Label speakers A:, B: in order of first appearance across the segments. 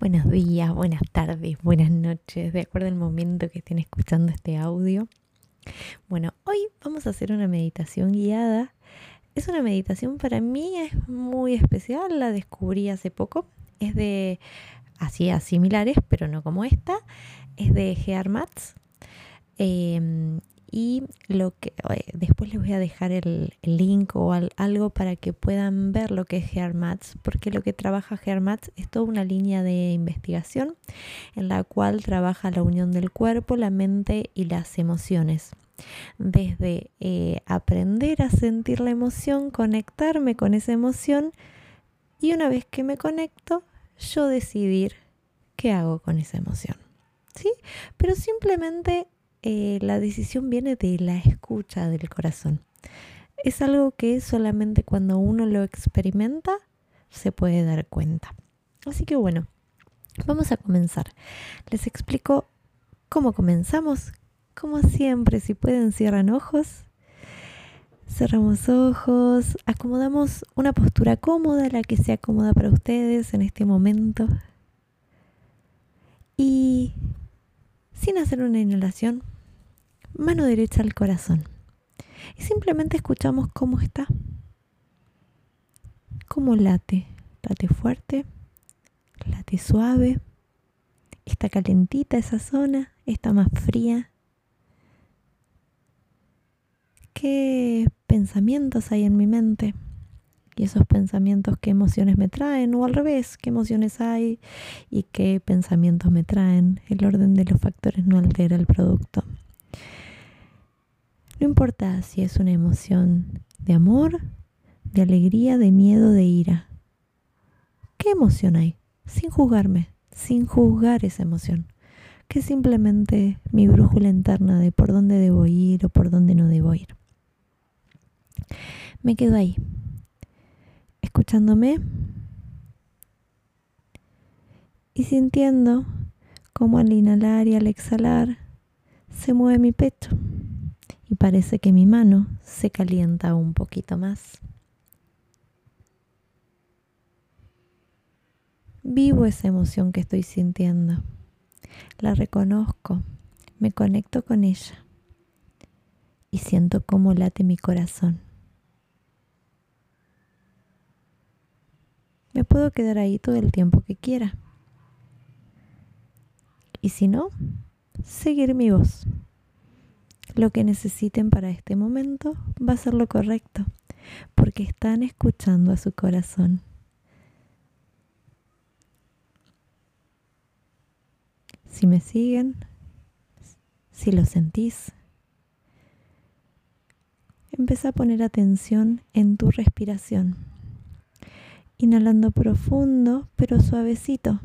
A: Buenos días, buenas tardes, buenas noches, de acuerdo al momento que estén escuchando este audio. Bueno, hoy vamos a hacer una meditación guiada. Es una meditación para mí es muy especial, la descubrí hace poco. Es de así similares, pero no como esta. Es de Gear Mats. Em, y lo que después les voy a dejar el, link o algo para que puedan ver lo que es GearMats, porque lo que trabaja GearMats es toda una línea de investigación en la cual trabaja la unión del cuerpo, la mente y las emociones. Desde eh, aprender a sentir la emoción, conectarme con esa emoción y una vez que me conecto, yo decidir qué hago con esa emoción. ¿Sí? Pero simplemente eh, la decisión viene de la escucha del corazón. Es algo que solamente cuando uno lo experimenta se puede dar cuenta. Así que bueno, vamos a comenzar. Les explico cómo comenzamos. Como siempre, si pueden, cierran ojos. Cerramos ojos, acomodamos una postura cómoda, la que sea cómoda para ustedes en este momento. Y sin hacer una inhalación, mano derecha al corazón. Y simplemente escuchamos cómo está. Cómo late. Late fuerte, late suave. Está calentita esa zona, está más fría. ¿Qué pensamientos hay en mi mente? y esos pensamientos, qué emociones me traen, o al revés, qué emociones hay y qué pensamientos me traen. El orden de los factores no altera el producto. No importa si es una emoción de amor, de alegría, de miedo, de ira. ¿Qué emoción hay? Sin juzgarme, sin juzgar esa emoción. Que simplemente mi brújula interna de por dónde debo ir o por dónde no debo ir. Me quedo ahí, escuchándome y sintiendo cómo al inhalar y al exhalar se mueve mi pecho y parece que mi mano se calienta un poquito más. Vivo esa emoción que estoy sintiendo, la reconozco, me conecto con ella y siento cómo late mi corazón. Me puedo quedar ahí todo el tiempo que quiera. Y si no, seguir mi voz. Lo que necesiten para este momento va a ser lo correcto, porque están escuchando a su corazón. Si me siguen, si lo sentís, empieza a poner atención en tu respiración inhalando profundo pero suavecito.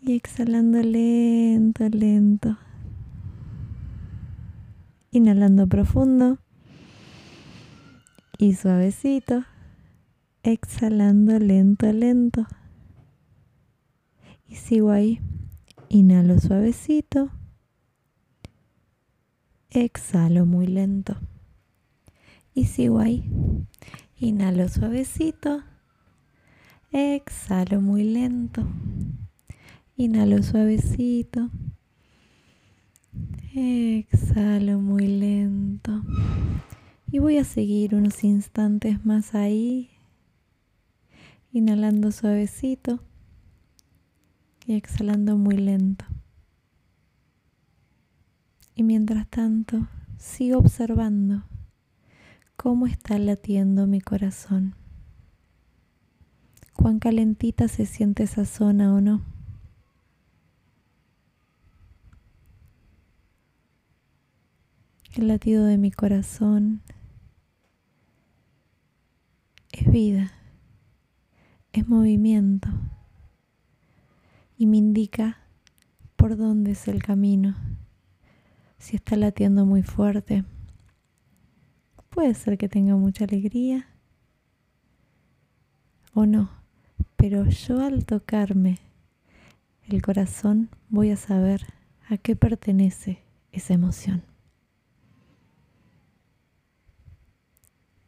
A: Y exhalando lento, lento. Inhalando profundo y suavecito. Exhalando lento, lento. Y sigo ahí. Inhalo suavecito. Exhalo muy lento. Y sigo ahí. Inhalo suavecito. Exhalo muy lento. Inhalo suavecito. Exhalo muy lento. Y voy a seguir unos instantes más ahí. Inhalando suavecito y exhalando muy lento. Y mientras tanto, sigo observando cómo está latiendo mi corazón. Cuán calentita se siente esa zona o no. El latido de mi corazón es vida, es movimiento y me indica por dónde es el camino. Si está latiendo muy fuerte, Puede ser que tenga mucha alegría o no, pero yo al tocarme el corazón voy a saber a qué pertenece esa emoción.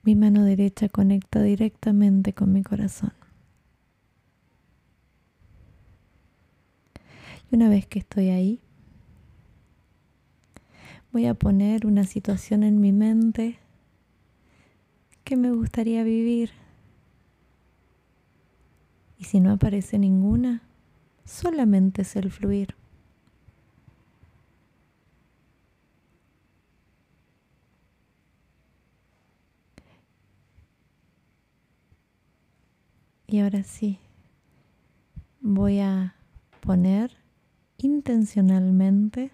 A: Mi mano derecha conecta directamente con mi corazón. Y una vez que estoy ahí, voy a poner una situación en mi mente que me gustaría vivir. Y si no aparece ninguna, solamente es el fluir. Y ahora sí, voy a poner intencionalmente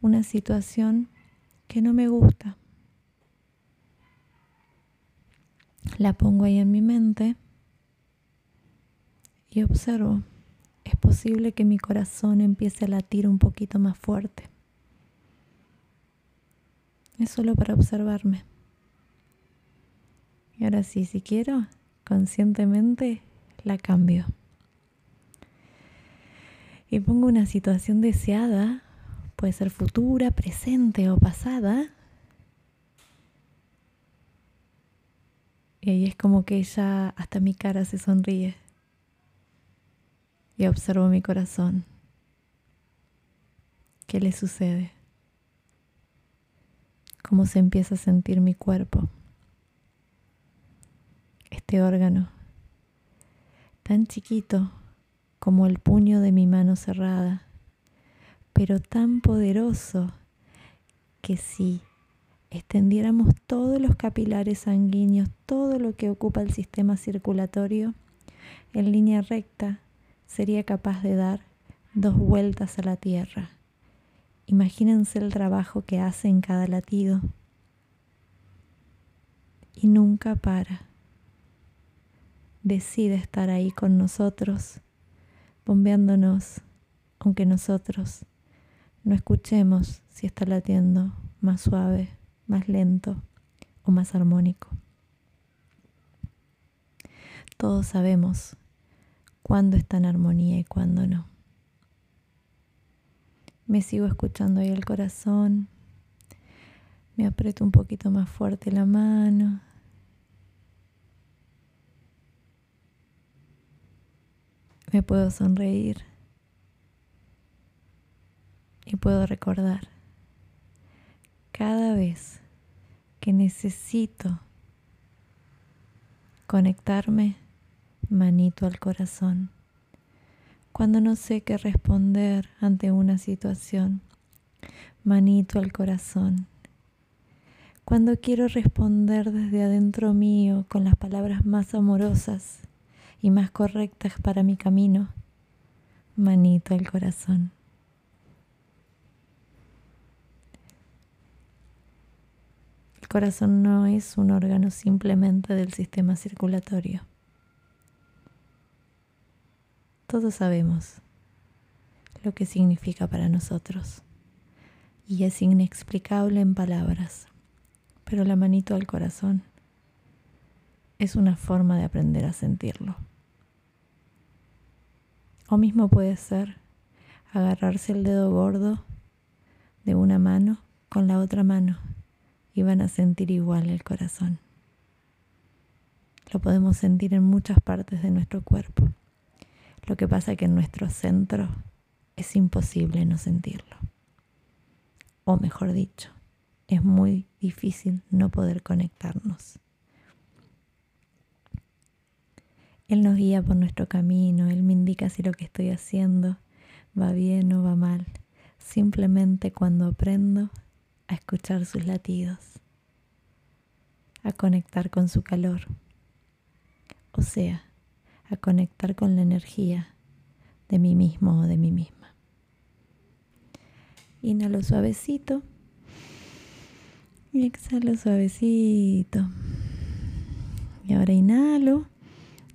A: una situación que no me gusta. La pongo ahí en mi mente y observo. Es posible que mi corazón empiece a latir un poquito más fuerte. Es solo para observarme. Y ahora sí, si quiero, conscientemente la cambio. Y pongo una situación deseada, puede ser futura, presente o pasada. Y ahí es como que ella, hasta mi cara se sonríe. Y observo mi corazón. ¿Qué le sucede? ¿Cómo se empieza a sentir mi cuerpo? Este órgano, tan chiquito como el puño de mi mano cerrada, pero tan poderoso que si extendiéramos todos los capilares sanguíneos, todo lo que ocupa el sistema circulatorio, en línea recta sería capaz de dar dos vueltas a la Tierra. Imagínense el trabajo que hace en cada latido. Y nunca para decide estar ahí con nosotros, bombeándonos, aunque nosotros no escuchemos si está latiendo más suave, más lento o más armónico. Todos sabemos cuándo está en armonía y cuándo no. Me sigo escuchando ahí el corazón, me aprieto un poquito más fuerte la mano, me puedo sonreír y puedo recordar cada vez que necesito conectarme manito al corazón. Cuando no sé qué responder ante una situación, manito al corazón. Cuando quiero responder desde adentro mío con las palabras más amorosas, y más correctas para mi camino, manito al corazón. El corazón no es un órgano simplemente del sistema circulatorio. Todos sabemos lo que significa para nosotros y es inexplicable en palabras, pero la manito al corazón es una forma de aprender a sentirlo. O mismo puede ser agarrarse el dedo gordo de una mano con la otra mano y van a sentir igual el corazón. Lo podemos sentir en muchas partes de nuestro cuerpo. Lo que pasa es que en nuestro centro es imposible no sentirlo. O mejor dicho, es muy difícil no poder conectarnos. Él nos guía por nuestro camino, Él me indica si lo que estoy haciendo va bien o va mal, simplemente cuando aprendo a escuchar sus latidos, a conectar con su calor, o sea, a conectar con la energía de mí mismo o de mí misma. Inhalo suavecito y exhalo suavecito. Y ahora inhalo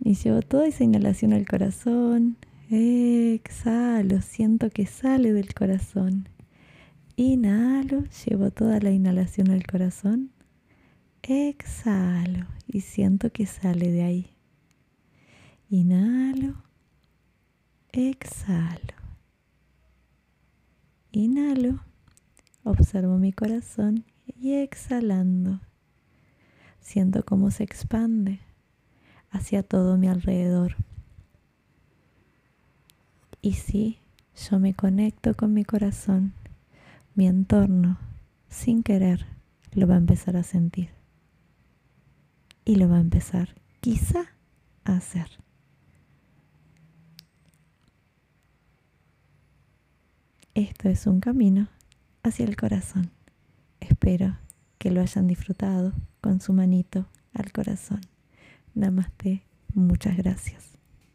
A: y llevo toda esa inhalación al corazón. Exhalo, siento que sale del corazón. Inhalo, llevo toda la inhalación al corazón. Exhalo y siento que sale de ahí. Inhalo, exhalo. Inhalo, observo mi corazón y exhalando. Siento cómo se expande hacia todo mi alrededor. Y sí, yo me conecto con mi corazón, mi entorno, sin querer, lo va a empezar a sentir. Y lo va a empezar, quizá, a hacer. Esto es un camino hacia el corazón. Espero que lo hayan disfrutado con su manito al corazón. Namaste, muchas gracias.